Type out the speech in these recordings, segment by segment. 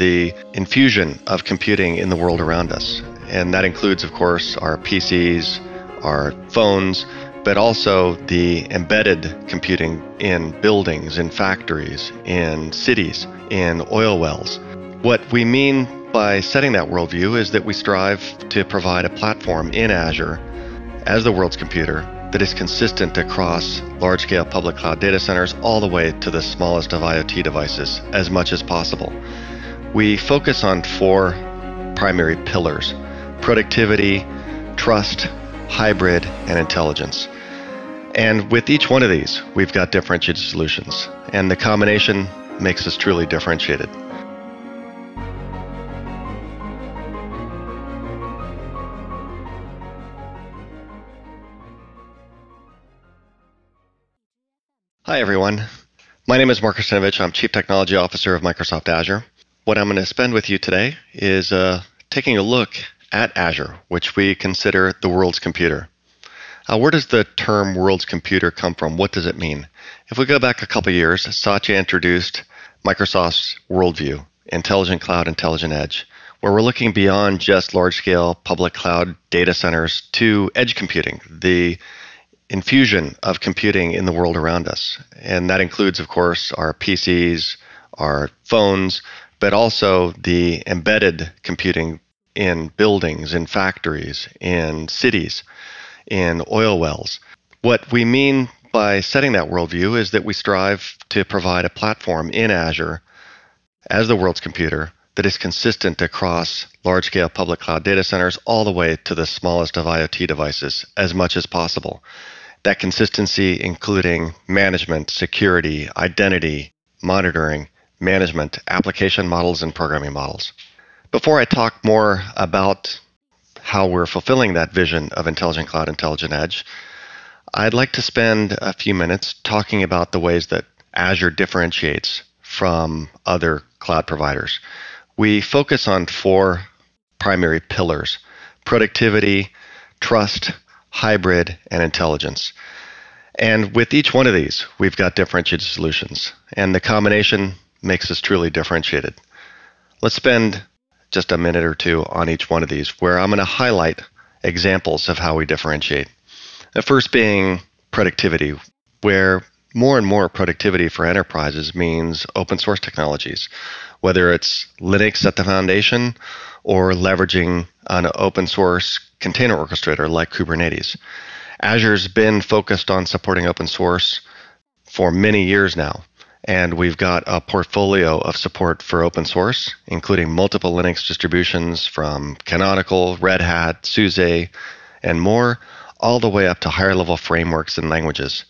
the infusion of computing in the world around us. And that includes, of course, our PCs, our phones, but also the embedded computing in buildings, in factories, in cities, in oil wells. What we mean by setting that worldview is that we strive to provide a platform in Azure as the world's computer that is consistent across large scale public cloud data centers all the way to the smallest of IoT devices as much as possible. We focus on four primary pillars productivity, trust, hybrid, and intelligence. And with each one of these, we've got differentiated solutions. And the combination makes us truly differentiated. Hi, everyone. My name is Mark Russinovich. I'm Chief Technology Officer of Microsoft Azure. What I'm going to spend with you today is uh, taking a look at Azure, which we consider the world's computer. Uh, where does the term world's computer come from? What does it mean? If we go back a couple years, Satya introduced Microsoft's worldview, Intelligent Cloud, Intelligent Edge, where we're looking beyond just large scale public cloud data centers to edge computing, the infusion of computing in the world around us. And that includes, of course, our PCs, our phones, but also the embedded computing in buildings, in factories, in cities, in oil wells. What we mean by setting that worldview is that we strive to provide a platform in Azure as the world's computer that is consistent across large scale public cloud data centers all the way to the smallest of IoT devices as much as possible. That consistency, including management, security, identity, monitoring, management, application models, and programming models. Before I talk more about how we're fulfilling that vision of Intelligent Cloud, Intelligent Edge, I'd like to spend a few minutes talking about the ways that Azure differentiates from other cloud providers. We focus on four primary pillars productivity, trust, hybrid, and intelligence. And with each one of these, we've got differentiated solutions. And the combination makes us truly differentiated. Let's spend just a minute or two on each one of these, where I'm going to highlight examples of how we differentiate. The first being productivity, where more and more productivity for enterprises means open source technologies, whether it's Linux at the foundation or leveraging an open source container orchestrator like Kubernetes. Azure's been focused on supporting open source for many years now, and we've got a portfolio of support for open source, including multiple Linux distributions from Canonical, Red Hat, SUSE, and more, all the way up to higher level frameworks and languages,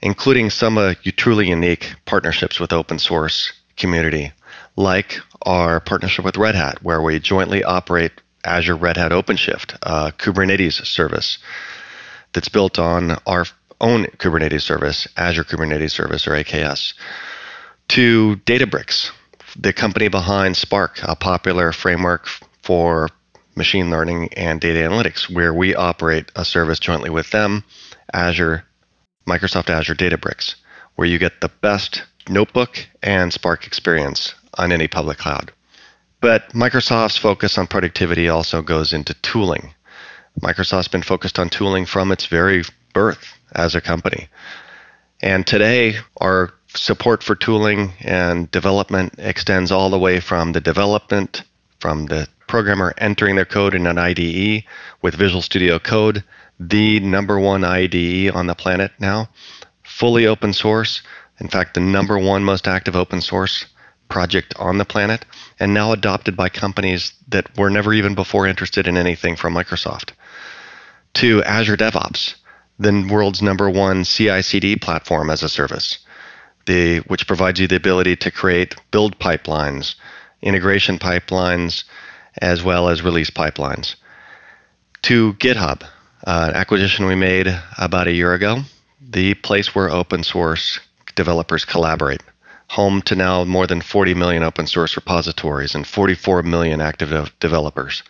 including some uh, truly unique partnerships with open source community, like our partnership with Red Hat, where we jointly operate Azure Red Hat OpenShift, a Kubernetes service that's built on our own Kubernetes service, Azure Kubernetes Service or AKS, to Databricks, the company behind Spark, a popular framework for machine learning and data analytics, where we operate a service jointly with them, Azure, Microsoft Azure Databricks, where you get the best notebook and Spark experience on any public cloud. But Microsoft's focus on productivity also goes into tooling. Microsoft's been focused on tooling from its very birth as a company. And today, our support for tooling and development extends all the way from the development, from the programmer entering their code in an IDE with Visual Studio Code, the number one IDE on the planet now, fully open source. In fact, the number one most active open source project on the planet and now adopted by companies that were never even before interested in anything from Microsoft. To Azure DevOps, the world's number one CI CD platform as a service, the, which provides you the ability to create build pipelines, integration pipelines, as well as release pipelines. To GitHub, uh, an acquisition we made about a year ago, the place where open source developers collaborate home to now more than 40 million open source repositories and 44 million active de- developers.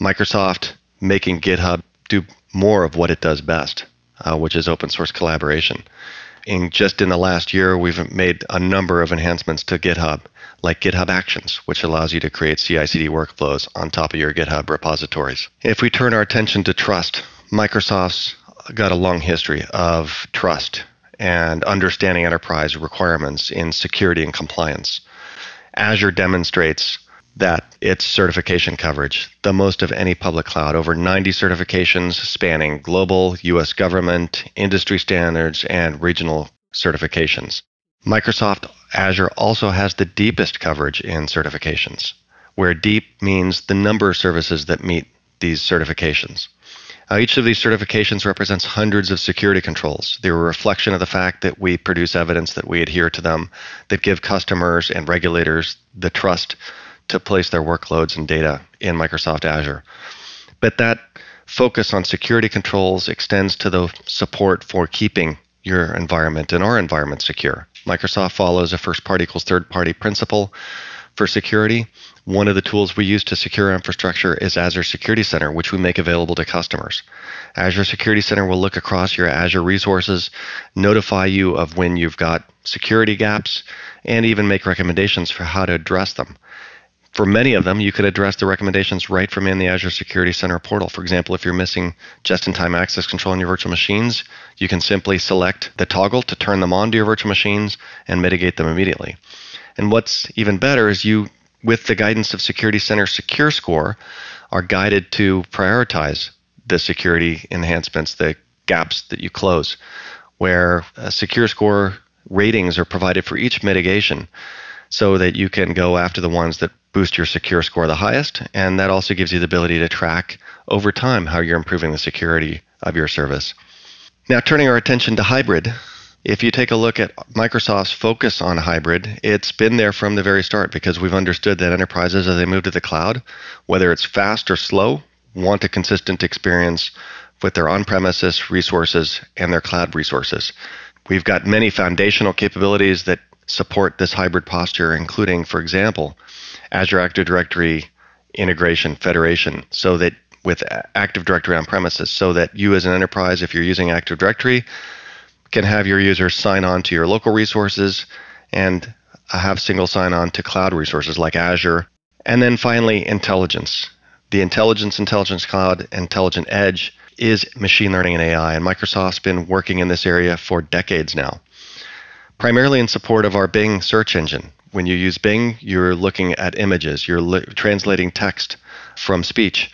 Microsoft making GitHub do more of what it does best, uh, which is open source collaboration. In just in the last year, we've made a number of enhancements to GitHub, like GitHub Actions, which allows you to create CI CD workflows on top of your GitHub repositories. If we turn our attention to trust, Microsoft's got a long history of trust and understanding enterprise requirements in security and compliance. Azure demonstrates that its certification coverage, the most of any public cloud, over 90 certifications spanning global, US government, industry standards, and regional certifications. Microsoft Azure also has the deepest coverage in certifications, where deep means the number of services that meet these certifications. Uh, each of these certifications represents hundreds of security controls. They're a reflection of the fact that we produce evidence that we adhere to them, that give customers and regulators the trust to place their workloads and data in Microsoft Azure. But that focus on security controls extends to the support for keeping your environment and our environment secure. Microsoft follows a first party equals third party principle for security. One of the tools we use to secure infrastructure is Azure Security Center, which we make available to customers. Azure Security Center will look across your Azure resources, notify you of when you've got security gaps, and even make recommendations for how to address them. For many of them, you could address the recommendations right from in the Azure Security Center portal. For example, if you're missing just in time access control on your virtual machines, you can simply select the toggle to turn them on to your virtual machines and mitigate them immediately. And what's even better is you, with the guidance of Security Center Secure Score, are guided to prioritize the security enhancements, the gaps that you close, where uh, Secure Score ratings are provided for each mitigation so that you can go after the ones that boost your secure score the highest. And that also gives you the ability to track over time how you're improving the security of your service. Now, turning our attention to hybrid, if you take a look at Microsoft's focus on hybrid, it's been there from the very start because we've understood that enterprises, as they move to the cloud, whether it's fast or slow, want a consistent experience with their on premises resources and their cloud resources. We've got many foundational capabilities that support this hybrid posture, including, for example, Azure Active Directory integration federation, so that with Active Directory on premises, so that you as an enterprise, if you're using Active Directory, can have your users sign on to your local resources and uh, have single sign on to cloud resources like Azure. And then finally, intelligence. The Intelligence Intelligence Cloud Intelligent Edge is machine learning and AI, and Microsoft's been working in this area for decades now primarily in support of our Bing search engine. When you use Bing, you're looking at images, you're li- translating text from speech.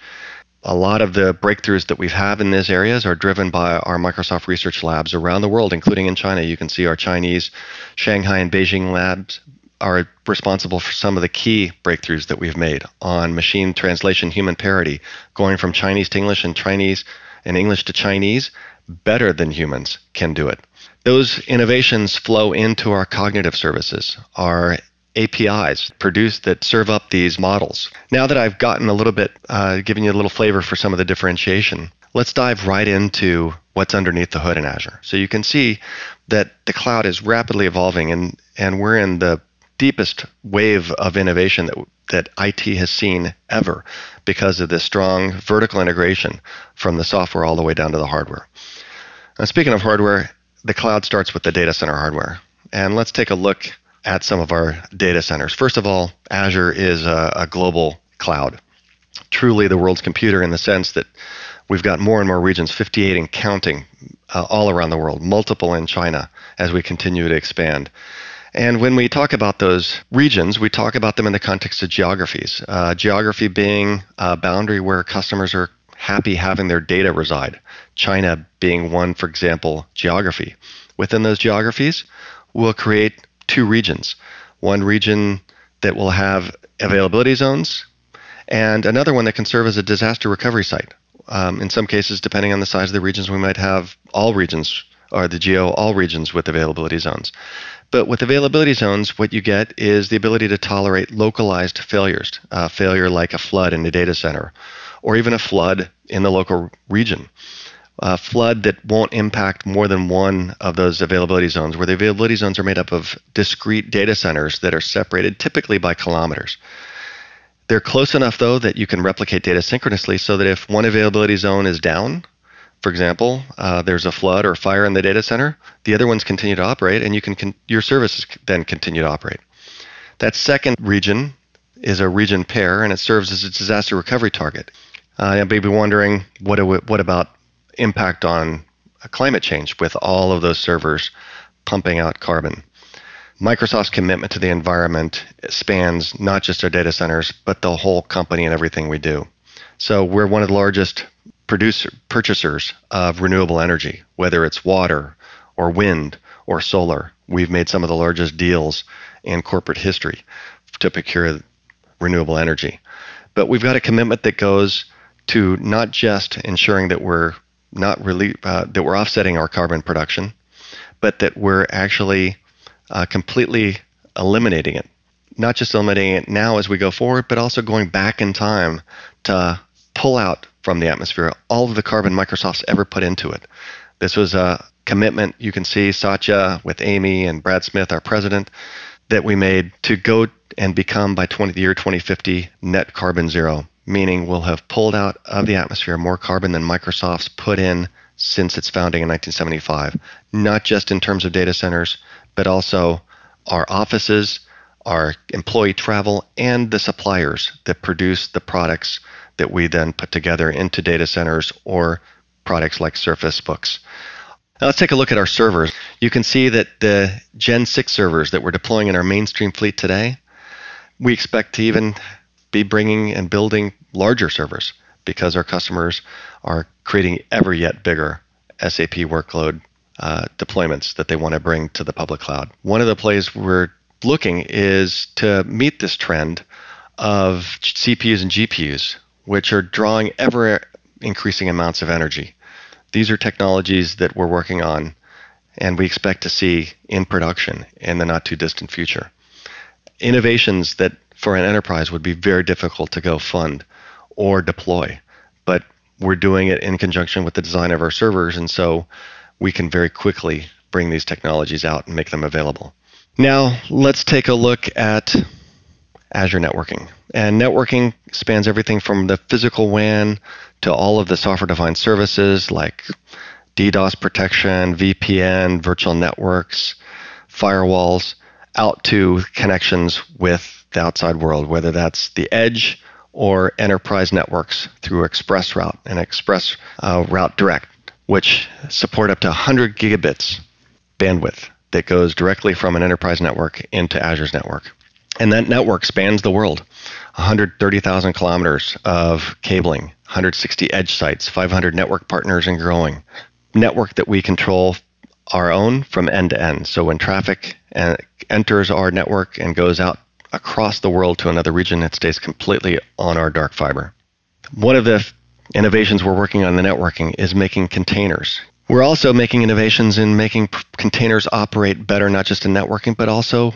A lot of the breakthroughs that we have had in these areas are driven by our Microsoft research labs around the world, including in China. You can see our Chinese Shanghai and Beijing labs are responsible for some of the key breakthroughs that we've made on machine translation human parity, going from Chinese to English and Chinese and English to Chinese better than humans can do it. Those innovations flow into our cognitive services, our APIs produced that serve up these models. Now that I've gotten a little bit, uh, given you a little flavor for some of the differentiation, let's dive right into what's underneath the hood in Azure. So you can see that the cloud is rapidly evolving, and, and we're in the deepest wave of innovation that, that IT has seen ever because of this strong vertical integration from the software all the way down to the hardware. Now, speaking of hardware, the cloud starts with the data center hardware. And let's take a look at some of our data centers. First of all, Azure is a, a global cloud, truly the world's computer in the sense that we've got more and more regions, 58 and counting, uh, all around the world, multiple in China as we continue to expand. And when we talk about those regions, we talk about them in the context of geographies. Uh, geography being a boundary where customers are happy having their data reside. China being one, for example, geography. Within those geographies, we'll create two regions. One region that will have availability zones, and another one that can serve as a disaster recovery site. Um, in some cases, depending on the size of the regions, we might have all regions or the geo all regions with availability zones. But with availability zones, what you get is the ability to tolerate localized failures, uh, failure like a flood in a data center, or even a flood in the local region. A flood that won't impact more than one of those availability zones, where the availability zones are made up of discrete data centers that are separated typically by kilometers. They're close enough, though, that you can replicate data synchronously so that if one availability zone is down, for example, uh, there's a flood or fire in the data center, the other ones continue to operate, and you can con- your services then continue to operate. That second region is a region pair, and it serves as a disaster recovery target. Uh, you may be wondering, what, what about impact on climate change with all of those servers pumping out carbon? Microsoft's commitment to the environment spans not just our data centers, but the whole company and everything we do. So we're one of the largest producer, purchasers of renewable energy, whether it's water or wind or solar. We've made some of the largest deals in corporate history to procure renewable energy. But we've got a commitment that goes to not just ensuring that we're not really uh, that we're offsetting our carbon production, but that we're actually uh, completely eliminating it. Not just eliminating it now as we go forward, but also going back in time to pull out from the atmosphere all of the carbon Microsoft's ever put into it. This was a commitment you can see Satya with Amy and Brad Smith, our president, that we made to go and become by 20, the year 2050 net carbon zero, meaning we'll have pulled out of the atmosphere more carbon than Microsoft's put in since its founding in 1975, not just in terms of data centers, but also our offices, our employee travel, and the suppliers that produce the products that we then put together into data centers or products like Surface Books. Now let's take a look at our servers. You can see that the Gen 6 servers that we're deploying in our mainstream fleet today, we expect to even be bringing and building larger servers because our customers are creating ever yet bigger SAP workload uh, deployments that they want to bring to the public cloud. One of the plays we're looking is to meet this trend of CPUs and GPUs, which are drawing ever increasing amounts of energy. These are technologies that we're working on and we expect to see in production in the not too distant future. Innovations that for an enterprise would be very difficult to go fund or deploy, but we're doing it in conjunction with the design of our servers, and so we can very quickly bring these technologies out and make them available. Now, let's take a look at Azure networking. And networking spans everything from the physical WAN to all of the software defined services like DDoS protection, VPN, virtual networks, firewalls, out to connections with the outside world, whether that's the edge or enterprise networks through ExpressRoute and Express uh, Route Direct, which support up to 100 gigabits bandwidth that goes directly from an enterprise network into Azure's network. And that network spans the world 130,000 kilometers of cabling, 160 edge sites, 500 network partners and growing. Network that we control our own from end to end. So when traffic uh, enters our network and goes out across the world to another region, it stays completely on our dark fiber. One of the innovations we're working on in the networking is making containers. We're also making innovations in making containers operate better, not just in networking, but also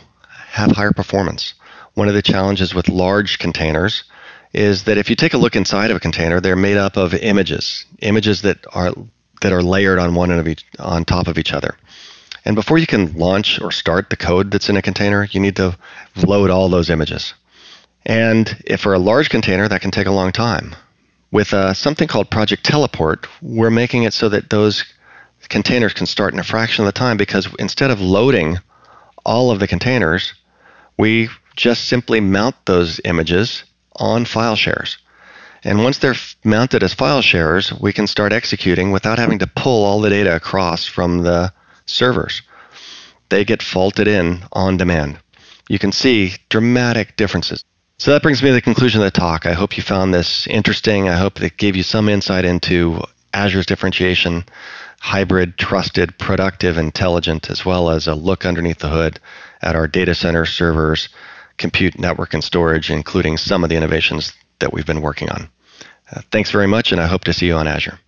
have higher performance. One of the challenges with large containers is that if you take a look inside of a container, they're made up of images, images that are that are layered on one of each, on top of each other. And before you can launch or start the code that's in a container, you need to load all those images. And if for a large container, that can take a long time. With uh, something called Project Teleport, we're making it so that those containers can start in a fraction of the time because instead of loading all of the containers, we just simply mount those images on file shares. And once they're mounted as file shares, we can start executing without having to pull all the data across from the servers. They get faulted in on demand. You can see dramatic differences. So that brings me to the conclusion of the talk. I hope you found this interesting. I hope it gave you some insight into Azure's differentiation, hybrid, trusted, productive, intelligent, as well as a look underneath the hood at our data center servers, compute network and storage, including some of the innovations that we've been working on. Uh, thanks very much, and I hope to see you on Azure.